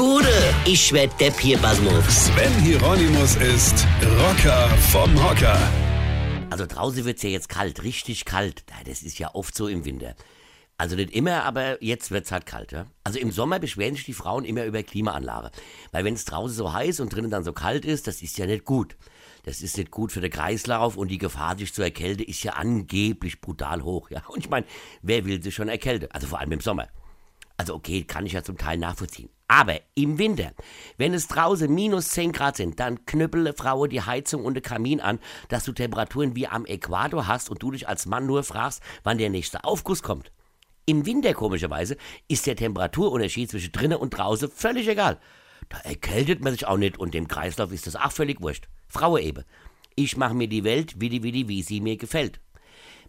Gude, ich werd Depp hier, Basmus. Sven Hieronymus ist Rocker vom Hocker. Also draußen wird's ja jetzt kalt, richtig kalt. Das ist ja oft so im Winter. Also nicht immer, aber jetzt wird's halt kalt. Ja? Also im Sommer beschweren sich die Frauen immer über Klimaanlage. Weil wenn es draußen so heiß und drinnen dann so kalt ist, das ist ja nicht gut. Das ist nicht gut für den Kreislauf und die Gefahr, sich zu erkälten, ist ja angeblich brutal hoch. Ja? Und ich meine, wer will sich schon erkälten? Also vor allem im Sommer. Also okay, kann ich ja zum Teil nachvollziehen. Aber im Winter, wenn es draußen minus 10 Grad sind, dann knüppele Frauen die Heizung und den Kamin an, dass du Temperaturen wie am Äquator hast und du dich als Mann nur fragst, wann der nächste Aufguss kommt. Im Winter komischerweise ist der Temperaturunterschied zwischen drinnen und draußen völlig egal. Da erkältet man sich auch nicht und dem Kreislauf ist das auch völlig wurscht. Frauen eben. Ich mache mir die Welt, wie die, wie die, wie sie mir gefällt.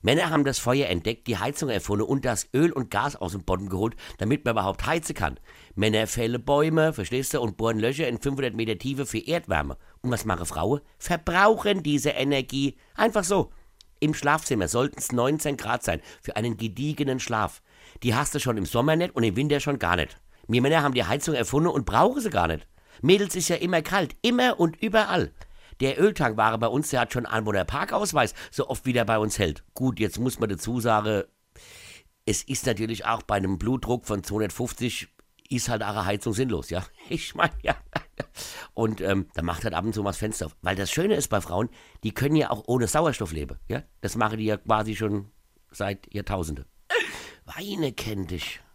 Männer haben das Feuer entdeckt, die Heizung erfunden und das Öl und Gas aus dem Boden geholt, damit man überhaupt heizen kann. Männer fällen Bäume, verstehst du, und bohren Löcher in 500 Meter Tiefe für Erdwärme. Und was machen Frauen? Verbrauchen diese Energie. Einfach so. Im Schlafzimmer sollten es 19 Grad sein für einen gediegenen Schlaf. Die hast du schon im Sommer nicht und im Winter schon gar nicht. Wir Männer haben die Heizung erfunden und brauchen sie gar nicht. Mädels ist ja immer kalt, immer und überall. Der Öltankware bei uns, der hat schon Anwohnerparkausweis, so oft wie der bei uns hält. Gut, jetzt muss man dazu sagen, es ist natürlich auch bei einem Blutdruck von 250 ist halt auch eine Heizung sinnlos, ja. Ich meine, ja. Und ähm, da macht halt ab und zu mal das Fenster auf. Weil das Schöne ist bei Frauen, die können ja auch ohne Sauerstoff leben, ja. Das machen die ja quasi schon seit Jahrtausende. Weine kennt dich,